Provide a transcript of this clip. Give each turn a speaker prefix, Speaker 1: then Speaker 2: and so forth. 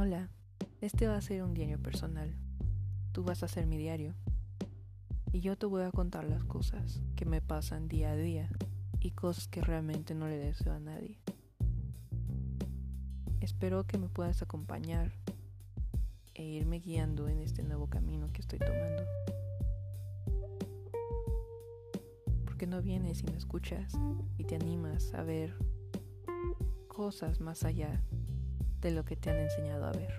Speaker 1: Hola, este va a ser un diario personal. Tú vas a ser mi diario. Y yo te voy a contar las cosas que me pasan día a día y cosas que realmente no le deseo a nadie. Espero que me puedas acompañar e irme guiando en este nuevo camino que estoy tomando. Porque no vienes y me escuchas y te animas a ver cosas más allá de lo que te han enseñado a ver.